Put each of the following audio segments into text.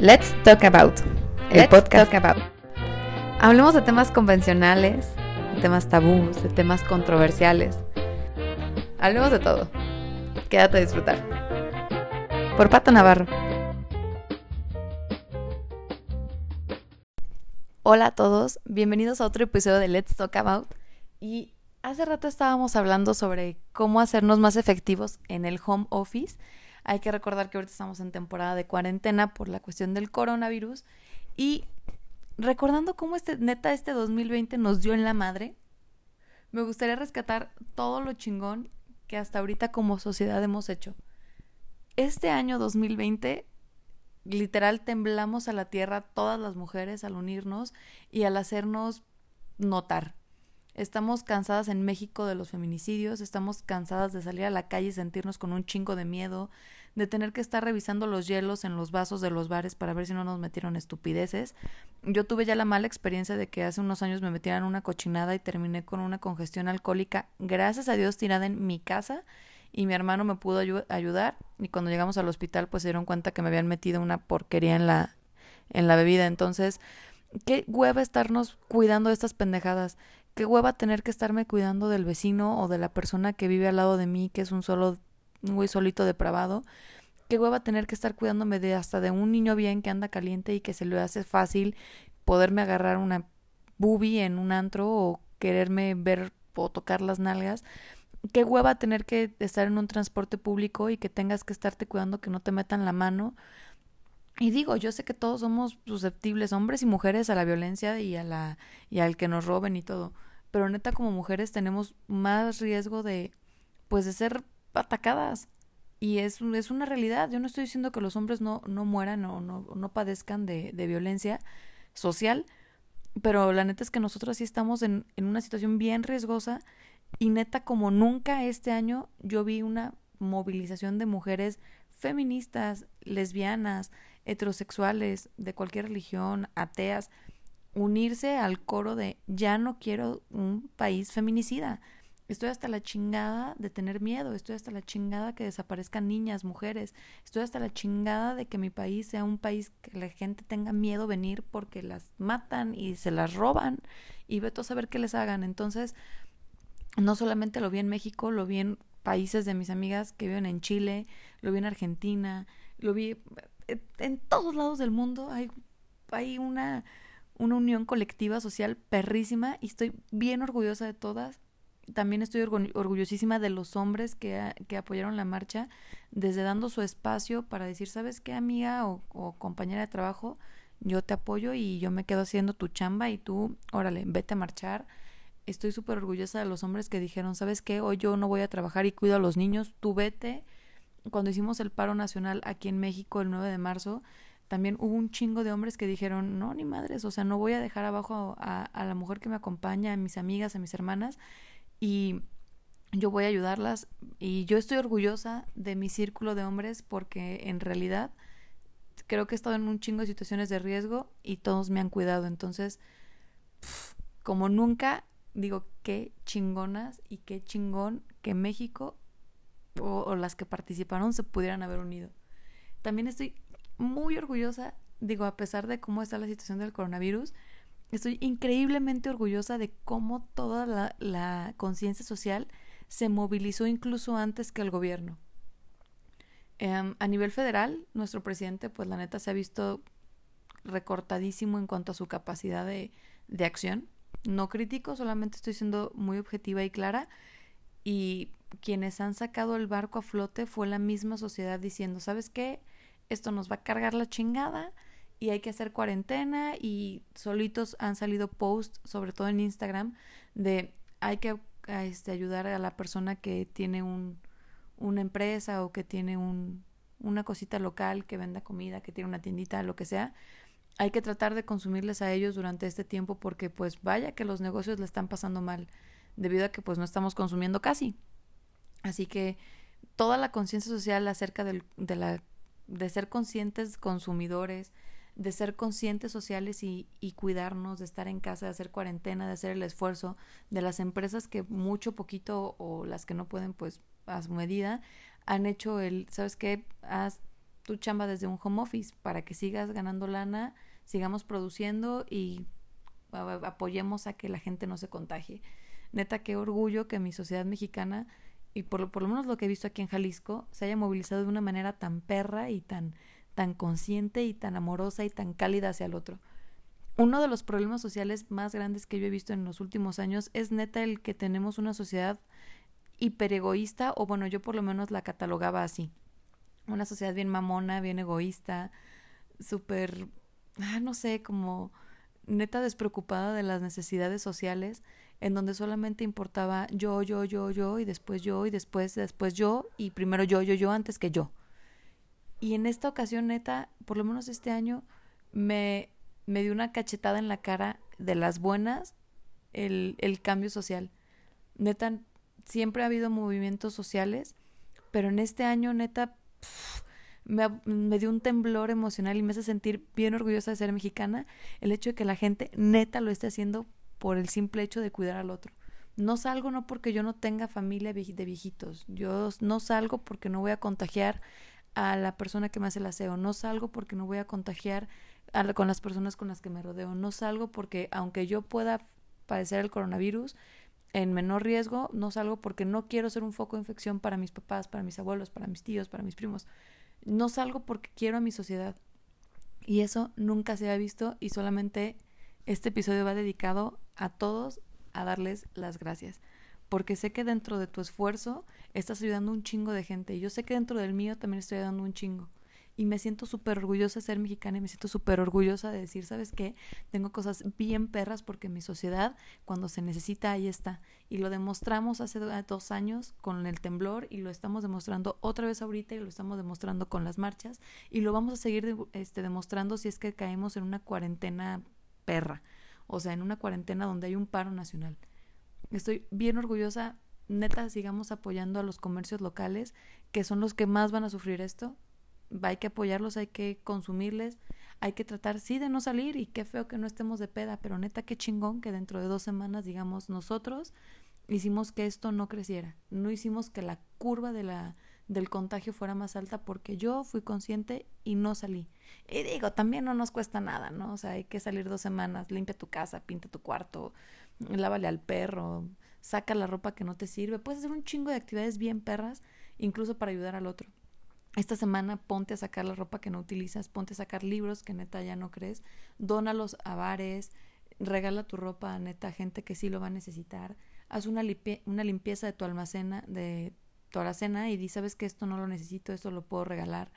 Let's Talk About, el Let's podcast. Talk About. Hablemos de temas convencionales, de temas tabús, de temas controversiales. Hablemos de todo. Quédate a disfrutar. Por Pato Navarro. Hola a todos, bienvenidos a otro episodio de Let's Talk About. Y hace rato estábamos hablando sobre cómo hacernos más efectivos en el home office. Hay que recordar que ahorita estamos en temporada de cuarentena por la cuestión del coronavirus. Y recordando cómo este, neta, este 2020 nos dio en la madre, me gustaría rescatar todo lo chingón que hasta ahorita como sociedad hemos hecho. Este año 2020, literal, temblamos a la tierra todas las mujeres al unirnos y al hacernos notar. Estamos cansadas en México de los feminicidios, estamos cansadas de salir a la calle y sentirnos con un chingo de miedo, de tener que estar revisando los hielos en los vasos de los bares para ver si no nos metieron estupideces. Yo tuve ya la mala experiencia de que hace unos años me metieran una cochinada y terminé con una congestión alcohólica, gracias a Dios tirada en mi casa y mi hermano me pudo ayu ayudar. Y cuando llegamos al hospital pues se dieron cuenta que me habían metido una porquería en la en la bebida, entonces qué hueva estarnos cuidando de estas pendejadas qué hueva tener que estarme cuidando del vecino o de la persona que vive al lado de mí, que es un solo, un güey solito depravado. Qué hueva tener que estar cuidándome de hasta de un niño bien que anda caliente y que se le hace fácil poderme agarrar una boobie en un antro o quererme ver o tocar las nalgas. Qué hueva tener que estar en un transporte público y que tengas que estarte cuidando que no te metan la mano. Y digo, yo sé que todos somos susceptibles, hombres y mujeres, a la violencia y a la y al que nos roben y todo pero neta como mujeres tenemos más riesgo de pues de ser atacadas. Y es, es una realidad. Yo no estoy diciendo que los hombres no, no mueran o no, no padezcan de, de violencia social pero la neta es que nosotros sí estamos en, en una situación bien riesgosa. Y neta como nunca este año yo vi una movilización de mujeres feministas, lesbianas, heterosexuales, de cualquier religión, ateas, unirse al coro de ya no quiero un país feminicida. Estoy hasta la chingada de tener miedo, estoy hasta la chingada que desaparezcan niñas, mujeres, estoy hasta la chingada de que mi país sea un país que la gente tenga miedo venir porque las matan y se las roban y veto a saber qué les hagan. Entonces, no solamente lo vi en México, lo vi en países de mis amigas que viven en Chile, lo vi en Argentina, lo vi en todos lados del mundo. Hay, hay una una unión colectiva social perrísima y estoy bien orgullosa de todas. También estoy orgullosísima de los hombres que, que, apoyaron la marcha, desde dando su espacio para decir, ¿sabes qué, amiga o, o, compañera de trabajo? Yo te apoyo y yo me quedo haciendo tu chamba y tú, órale, vete a marchar. Estoy súper orgullosa de los hombres que dijeron, ¿sabes qué? Hoy yo no voy a trabajar y cuido a los niños, tú vete. Cuando hicimos el paro nacional aquí en México el 9 de marzo, también hubo un chingo de hombres que dijeron, no, ni madres, o sea, no voy a dejar abajo a, la mujer que me acompaña, a mis amigas, a mis hermanas, y yo voy a ayudarlas. Y yo estoy orgullosa de mi círculo de hombres porque en realidad creo que he estado en un chingo de situaciones de riesgo y todos me han cuidado. Entonces, pff, como nunca, digo, qué chingonas y qué chingón que México o, o las que participaron se pudieran haber unido. También estoy muy orgullosa, digo, a pesar de cómo está la situación del coronavirus, estoy increíblemente orgullosa de cómo toda la, la conciencia social se movilizó incluso antes que el gobierno. Eh, a nivel federal, nuestro presidente, pues la neta, se ha visto recortadísimo en cuanto a su capacidad de, de acción. No crítico, solamente estoy siendo muy objetiva y clara. Y quienes han sacado el barco a flote fue la misma sociedad diciendo, ¿sabes qué? Esto nos va a cargar la chingada y hay que hacer cuarentena y solitos han salido posts, sobre todo en Instagram, de hay que este, ayudar a la persona que tiene un, una empresa o que tiene un, una cosita local, que venda comida, que tiene una tiendita, lo que sea. Hay que tratar de consumirles a ellos durante este tiempo porque pues vaya que los negocios le están pasando mal debido a que pues no estamos consumiendo casi. Así que toda la conciencia social acerca del, de la de ser conscientes consumidores, de ser conscientes sociales y, y, cuidarnos, de estar en casa, de hacer cuarentena, de hacer el esfuerzo, de las empresas que mucho, poquito o las que no pueden, pues a su medida, han hecho el, ¿sabes qué? Haz tu chamba desde un home office para que sigas ganando lana, sigamos produciendo y apoyemos a que la gente no se contagie. Neta, qué orgullo que mi sociedad mexicana, y por lo, por lo menos lo que he visto aquí en Jalisco, se haya movilizado de una manera tan perra y tan, tan consciente y tan amorosa y tan cálida hacia el otro. Uno de los problemas sociales más grandes que yo he visto en los últimos años es neta el que tenemos una sociedad hiperegoísta, o bueno, yo por lo menos la catalogaba así. Una sociedad bien mamona, bien egoísta, súper, ah, no sé, como neta despreocupada de las necesidades sociales, en donde solamente importaba yo, yo, yo, yo, y después yo, y después, después yo, y primero yo, yo, yo, antes que yo. Y en esta ocasión, neta, por lo menos este año, me, me dio una cachetada en la cara de las buenas el, el cambio social. Neta, siempre ha habido movimientos sociales, pero en este año, neta, me, me, dio un temblor emocional y me hace sentir bien orgullosa de ser mexicana el hecho de que la gente neta lo esté haciendo por el simple hecho de cuidar al otro. No salgo no porque yo no tenga familia de viejitos, yo no salgo porque no voy a contagiar a la persona que me hace el aseo, no salgo porque no voy a contagiar con las personas con las que me rodeo, no salgo porque aunque yo pueda padecer el coronavirus, en menor riesgo, no salgo porque no quiero ser un foco de infección para mis papás, para mis abuelos, para mis tíos, para mis primos. No salgo porque quiero a mi sociedad. Y eso nunca se ha visto y solamente este episodio va dedicado a todos a darles las gracias. Porque sé que dentro de tu esfuerzo estás ayudando un chingo de gente. Y yo sé que dentro del mío también estoy ayudando un chingo y me siento súper orgullosa de ser mexicana y me siento súper orgullosa de decir, ¿sabes qué? Tengo cosas bien perras porque mi sociedad, cuando se necesita, ahí está. Y lo demostramos hace dos años con el temblor y lo estamos demostrando otra vez ahorita y lo estamos demostrando con las marchas y lo vamos a seguir este, demostrando si es que caemos en una cuarentena perra, o sea, en una cuarentena donde hay un paro nacional. Estoy bien orgullosa neta sigamos apoyando a los comercios locales, que son los que más van a sufrir esto, hay que apoyarlos, hay que consumirles, hay que tratar, sí, de no salir y qué feo que no estemos de peda, pero neta, qué chingón que dentro de dos semanas, digamos, nosotros hicimos que esto no creciera, no hicimos que la curva de la, del contagio fuera más alta porque yo fui consciente y no salí. Y digo, también no nos cuesta nada, ¿no? O sea, hay que salir dos semanas, limpia tu casa, pinta tu cuarto, lávale al perro, saca la ropa que no te sirve, puedes hacer un chingo de actividades bien perras, incluso para ayudar al otro esta semana ponte a sacar la ropa que no utilizas, ponte a sacar libros que neta ya no crees, dónalos a bares, regala tu ropa a neta gente que sí lo va a necesitar, haz una, una limpieza de tu almacena, de tu alacena y di, sabes que esto no lo necesito, esto lo puedo regalar.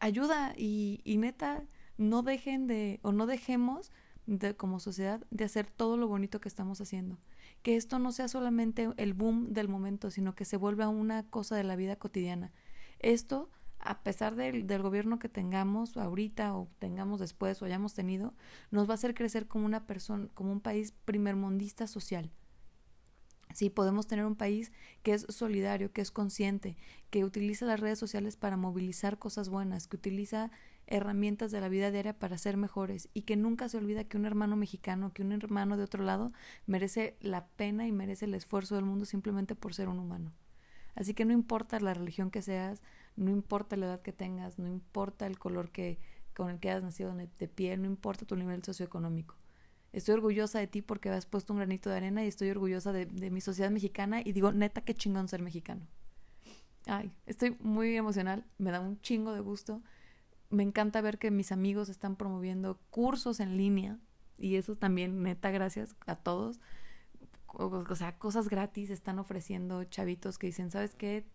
Ayuda y, y neta, no dejen de, o no dejemos de, como sociedad de hacer todo lo bonito que estamos haciendo. Que esto no sea solamente el boom del momento, sino que se vuelva una cosa de la vida cotidiana. Esto, a pesar del, del gobierno que tengamos ahorita o tengamos después o hayamos tenido, nos va a hacer crecer como una persona, como un país primermundista social. Sí, podemos tener un país que es solidario, que es consciente, que utiliza las redes sociales para movilizar cosas buenas, que utiliza herramientas de la vida diaria para ser mejores y que nunca se olvida que un hermano mexicano, que un hermano de otro lado merece la pena y merece el esfuerzo del mundo simplemente por ser un humano. Así que no importa la religión que seas, no importa la edad que tengas, no importa el color que, con el que hayas nacido de piel, no importa tu nivel socioeconómico. Estoy orgullosa de ti porque has puesto un granito de arena y estoy orgullosa de, mi sociedad mexicana y digo, neta, qué chingón ser mexicano. Ay, estoy muy emocional, me da un chingo de gusto. Me encanta ver que mis amigos están promoviendo cursos en línea y eso también, neta, gracias a todos o, sea, cosas gratis están ofreciendo chavitos que dicen, ¿sabes qué?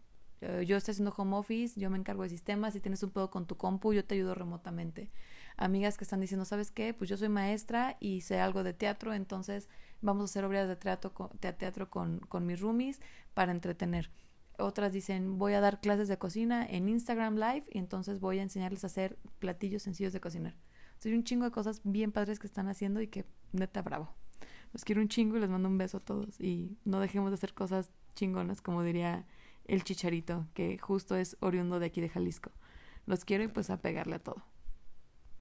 Eh, yo estoy haciendo home office, yo me encargo de sistemas, si tienes un pedo con tu compu, yo te ayudo remotamente. Amigas que están diciendo, ¿sabes qué? Pues yo soy maestra y sé algo de teatro, entonces vamos a hacer obras de teatro con, teatro con, con mis roomies para entretener. Otras dicen, voy a dar clases de cocina en Instagram Live y entonces voy a enseñarles a hacer platillos sencillos de cocinar. Soy un chingo de cosas bien padres que están haciendo y que neta bravo. Los quiero un chingo y les mando un beso a todos. Y no dejemos de hacer cosas chingonas, como diría el chicharito, que justo es oriundo de aquí de Jalisco. Los quiero y pues a pegarle a todo.